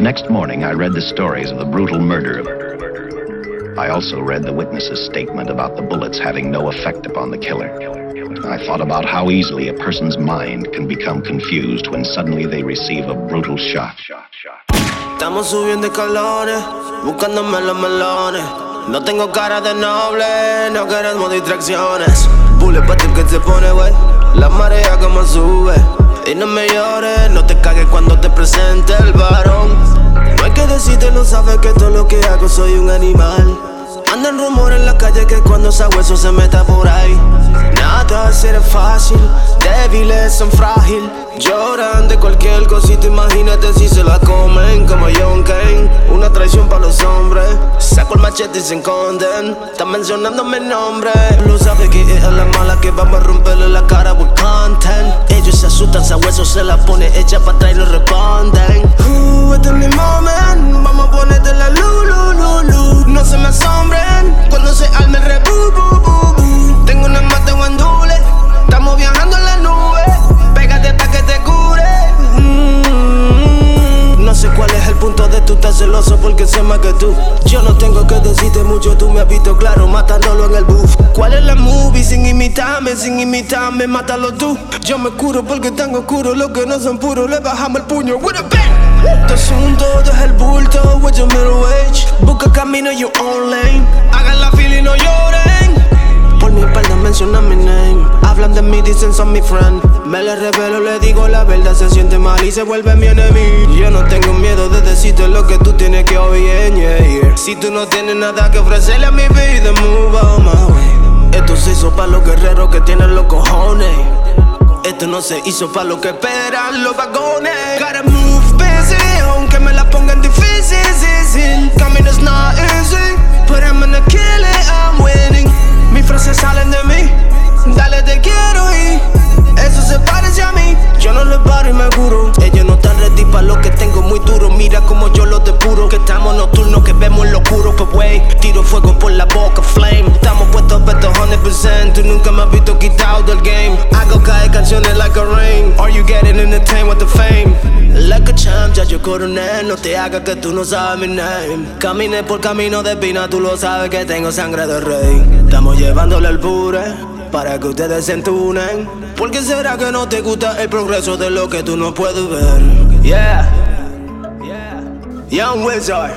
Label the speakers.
Speaker 1: The next morning, I read the stories of the brutal murder. I also read the witness's statement about the bullets having no effect upon the killer. I thought about how easily a person's mind can become confused when suddenly they receive a brutal shot.
Speaker 2: Estamos subiendo escalones, buscándome los melones. No tengo cara de noble, no queremos distracciones. Que se pone, wey. La marea como sube. Y no me llores, no te cagues cuando te presente no sabes que todo lo que hago soy un animal. Andan rumores en la calle que cuando esa hueso se meta por ahí. Nada será fácil, débiles son frágil. Lloran de cualquier cosita, imagínate si se la comen como John Kane. Una traición para los hombres. Saco el machete y se esconden. Están mencionando mi nombre. Lo sabe que es la mala que vamos a romperle la cara with content. Ellos se asustan, se la pone hecha para atrás y no responden. Uh, este es mi moment. Vamos a ponerte celoso porque sé más que tú. Yo no tengo que decirte mucho, tú me has visto claro matándolo en el buff. ¿Cuál es la movie sin imitarme, sin imitarme, mátalo tú? Yo me curo porque tengo oscuro, los que no son puros, le bajamos el puño with a bang. Tu asunto es el bulto, with your middle age. Busca camino your own lane. Hagan la fila y no lloren. Por mi espalda mencionan mi name. Hablan de mí, dicen son mi friend. Me le revelo, le digo la verdad, se siente mal y se vuelve mi enemigo. Yo no tengo miedo de decirte lo que tú tienes que oír, yeah, yeah. Si tú no tienes nada que ofrecerle a mi vida, move on my way. Esto se hizo para los guerreros que tienen los cojones. Esto no se hizo para lo que esperan los vagones. 100%. Tú nunca me has visto quitado del game. Hago caer canciones like a rain. Are you getting entertained with the fame? Like a champ, ya yo coroné. No te hagas que tú no sabes mi name. Caminé por camino de pina, tú lo sabes que tengo sangre de rey. Estamos llevándole al pure para que ustedes se entunen. ¿Por qué será que no te gusta el progreso de lo que tú no puedes ver? Yeah, Young Wizard.